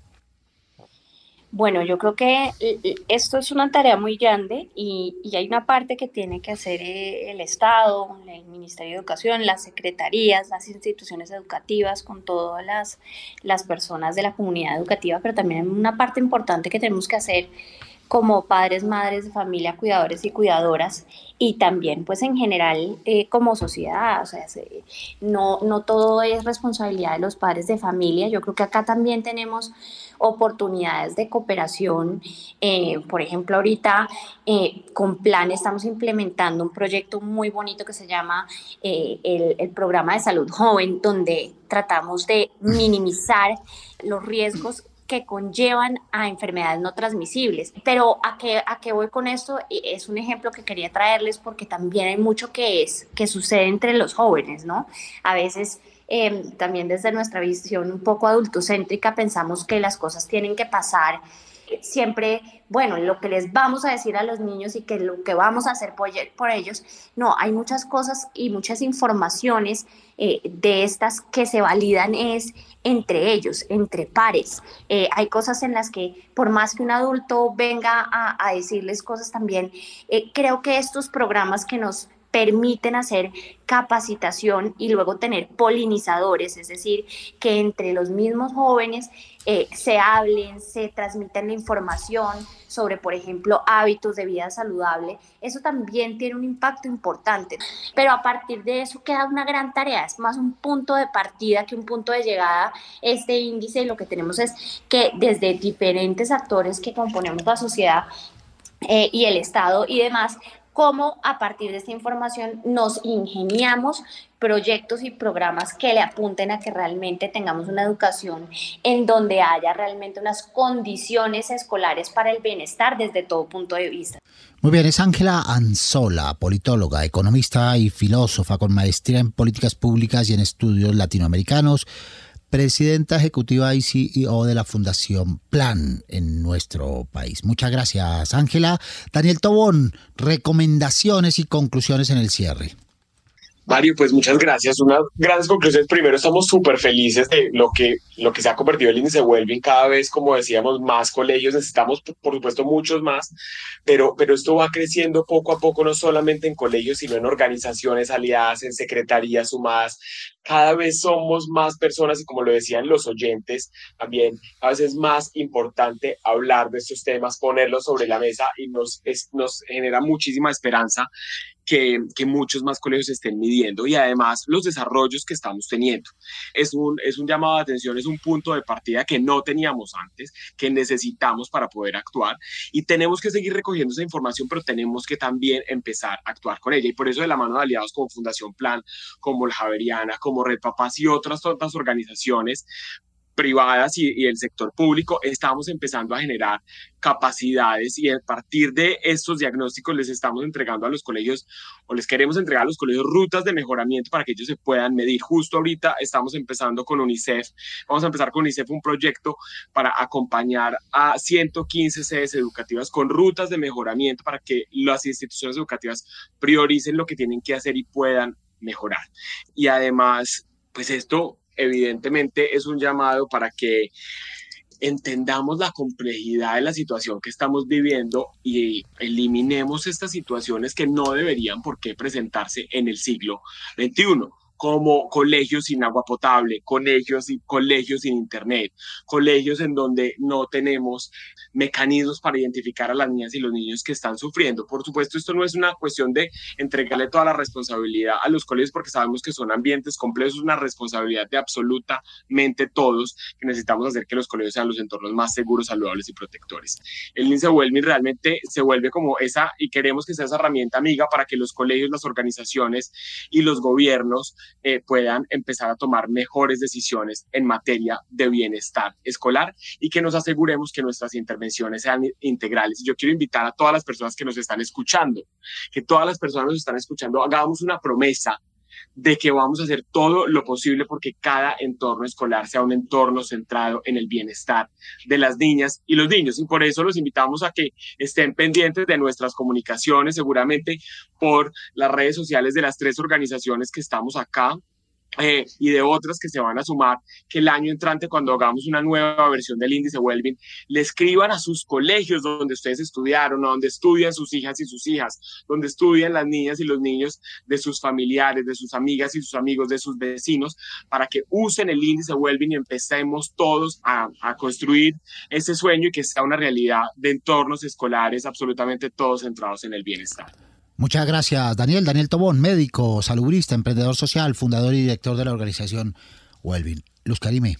Bueno, yo creo que eh, eh, esto es una tarea muy grande y, hay una parte que tiene que hacer eh, el Estado, el Ministerio de Educación, las secretarías, las instituciones educativas, con todas las, las personas de la comunidad educativa, pero también una parte importante que tenemos que hacer como padres, madres de familia, cuidadores y cuidadoras, y también pues en general como sociedad, o sea, no, no todo es responsabilidad de los padres de familia, yo creo que acá también tenemos oportunidades de cooperación. Eh, por ejemplo, ahorita eh, con Plan estamos implementando un proyecto muy bonito que se llama eh, el programa de salud joven, donde tratamos de minimizar los riesgos que conllevan a enfermedades no transmisibles. Pero a qué, a qué voy con esto es un ejemplo que quería traerles porque también hay mucho que es que sucede entre los jóvenes, ¿no? A veces em, también desde nuestra visión un poco adultocéntrica pensamos que las cosas tienen que pasar siempre, bueno, lo que les vamos a decir a los niños y que lo que vamos a hacer por, ellos. No, hay muchas cosas y muchas informaciones eh, de estas que se validan es entre ellos, entre pares. Eh, hay cosas en las que por más que un adulto venga a, decirles cosas también, eh, creo que estos programas que nos permiten hacer capacitación y luego tener polinizadores, es decir, que entre los mismos jóvenes eh, se hablen, se transmitan la información sobre, por ejemplo, hábitos de vida saludable, eso también tiene un impacto importante. Pero a partir de eso queda una gran tarea, es más un punto de partida que un punto de llegada. Este índice y lo que tenemos es que desde diferentes actores que componemos la sociedad eh, y el Estado y demás, cómo a partir de esta información nos ingeniamos proyectos y programas que le apunten a que realmente tengamos una educación en donde haya realmente unas condiciones escolares para el bienestar desde todo punto de vista. Muy bien, es Ángela Anzola, politóloga, economista y filósofa con maestría en políticas públicas y en estudios latinoamericanos presidenta ejecutiva y CEO de la Fundación Plan en nuestro país. Muchas gracias, Ángela. Daniel Tobón, recomendaciones y conclusiones en el cierre. Mario, pues muchas gracias. Unas grandes conclusiones. Primero, estamos súper felices de lo que, lo que se ha convertido el índice Wellbeing. Cada vez, como decíamos, más colegios. Necesitamos, por supuesto, muchos más, pero, pero esto va creciendo poco a poco, no solamente en colegios, sino en organizaciones aliadas, en secretarías sumadas. Cada vez somos más personas y como lo decían los oyentes, también a veces es más importante hablar de estos temas, ponerlos sobre la mesa y nos, nos genera muchísima esperanza que, muchos más colegios estén midiendo y además los desarrollos que estamos teniendo. Es un, es un llamado de atención, es un punto de partida que no teníamos antes, que necesitamos para poder actuar y tenemos que seguir recogiendo esa información, pero tenemos que también empezar a actuar con ella y por eso de la mano de aliados como Fundación Plan, como el Javeriana, como Red Papás y otras, otras organizaciones, privadas y, el sector público, estamos empezando a generar capacidades y a partir de estos diagnósticos les estamos entregando a los colegios o les queremos entregar a los colegios rutas de mejoramiento para que ellos se puedan medir. Justo ahorita estamos empezando con UNICEF, vamos a empezar con UNICEF un proyecto para acompañar a 115 sedes educativas con rutas de mejoramiento para que las instituciones educativas prioricen lo que tienen que hacer y puedan mejorar. Y además, pues esto evidentemente es un llamado para que entendamos la complejidad de la situación que estamos viviendo y eliminemos estas situaciones que no deberían por qué presentarse en el siglo XXI como colegios sin agua potable, colegios y colegios sin internet, colegios en donde no tenemos mecanismos para identificar a las niñas y los niños que están sufriendo. Por supuesto, esto no es una cuestión de entregarle toda la responsabilidad a los colegios porque sabemos que son ambientes complejos, es una responsabilidad de absolutamente todos que necesitamos hacer que los colegios sean los entornos más seguros, saludables y protectores. El índice Wellbeing realmente se vuelve como esa y queremos que sea esa herramienta amiga para que los colegios, las organizaciones y los gobiernos eh, puedan empezar a tomar mejores decisiones en materia de bienestar escolar y que nos aseguremos que nuestras intervenciones sean integrales. Yo quiero invitar a todas las personas que nos están escuchando, que todas las personas nos están escuchando, hagamos una promesa de que vamos a hacer todo lo posible porque cada entorno escolar sea un entorno centrado en el bienestar de las niñas y los niños. Y por eso los invitamos a que estén pendientes de nuestras comunicaciones, seguramente por las redes sociales de las tres organizaciones que estamos acá eh, y de otras que se van a sumar, que el año entrante, cuando hagamos una nueva versión del índice Wellbeing, le escriban a sus colegios donde ustedes estudiaron, donde estudian sus hijas y sus hijas, donde estudian las niñas y los niños de sus familiares, de sus amigas y sus amigos, de sus vecinos, para que usen el índice Wellbeing y empecemos todos a, a construir ese sueño y que sea una realidad de entornos escolares absolutamente todos centrados en el bienestar. Muchas gracias, Daniel. Daniel Tobón, médico, salubrista, emprendedor social, fundador y director de la organización Wellbeing. Luz Karime.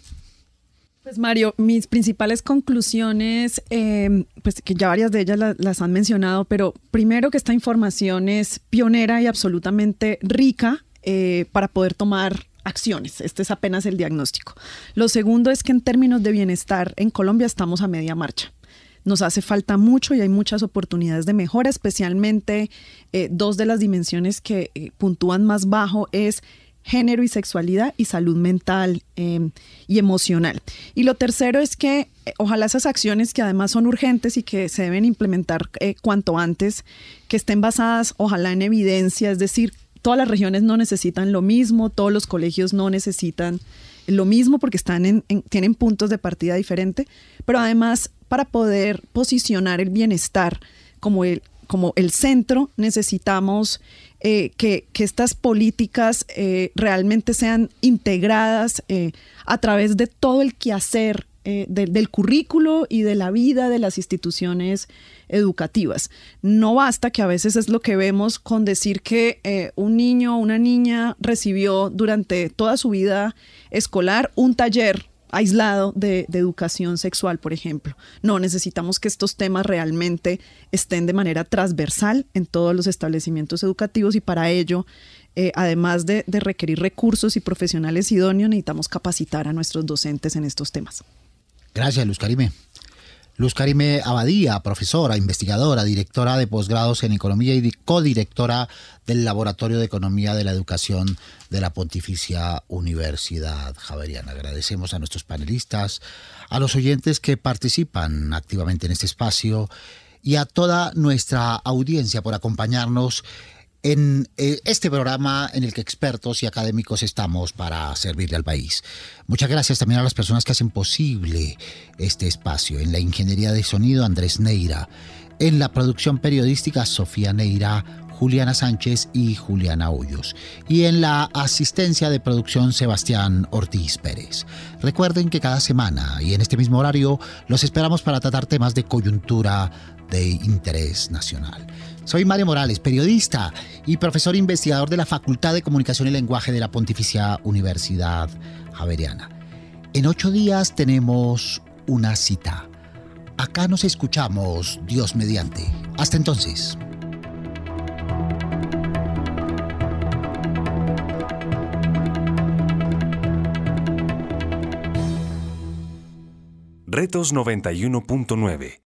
Pues Mario, mis principales conclusiones, em, pues que ya varias de ellas las han mencionado, pero primero que esta información es pionera y absolutamente rica eh, para poder tomar acciones. Este es apenas el diagnóstico. Lo segundo es que en términos de bienestar en Colombia estamos a media marcha. Nos hace falta mucho y hay muchas oportunidades de mejora, especialmente eh, dos de las dimensiones que eh, puntúan más bajo es género y sexualidad y salud mental em, y emocional. Y lo tercero es que eh, ojalá esas acciones que además son urgentes y que se deben implementar cuanto antes, que estén basadas ojalá en evidencia, es decir, todas las regiones no necesitan lo mismo, todos los colegios no necesitan lo mismo porque están en, tienen puntos de partida diferente, pero además para poder posicionar el bienestar como el, como el centro, necesitamos eh, que, estas políticas eh, realmente sean integradas eh, a través de todo el quehacer del currículo y de la vida de las instituciones educativas. No basta que a veces es lo que vemos con decir que un niño o una niña recibió durante toda su vida escolar un taller aislado de, educación sexual, por ejemplo. No, necesitamos que estos temas realmente estén de manera transversal en todos los establecimientos educativos y para ello, eh, además de, de requerir recursos y profesionales idóneos, necesitamos capacitar a nuestros docentes en estos temas. Gracias, Luz Karime. Luz Karime Abadía, profesora, investigadora, directora de posgrados en Economía y codirectora del Laboratorio de Economía de la Educación de la Pontificia Universidad Javeriana. Agradecemos a nuestros panelistas, a los oyentes que participan activamente en este espacio y a toda nuestra audiencia por acompañarnos en eh, este programa en el que expertos y académicos estamos para servirle al país. Muchas gracias también a las personas que hacen posible este espacio. En la ingeniería de sonido, Andrés Neira. En la producción periodística, Sofía Neira, Juliana Sánchez y Juliana Hoyos. Y en la asistencia de producción, Sebastián Ortiz Pérez. Recuerden que cada semana y en este mismo horario los esperamos para tratar temas de coyuntura de interés nacional. Soy Mario Morales, periodista y profesor investigador de la Facultad de Comunicación y Lenguaje de la Pontificia Universidad Javeriana. En ocho días tenemos una cita. Acá nos escuchamos, Dios mediante. Hasta entonces. Retos 91.9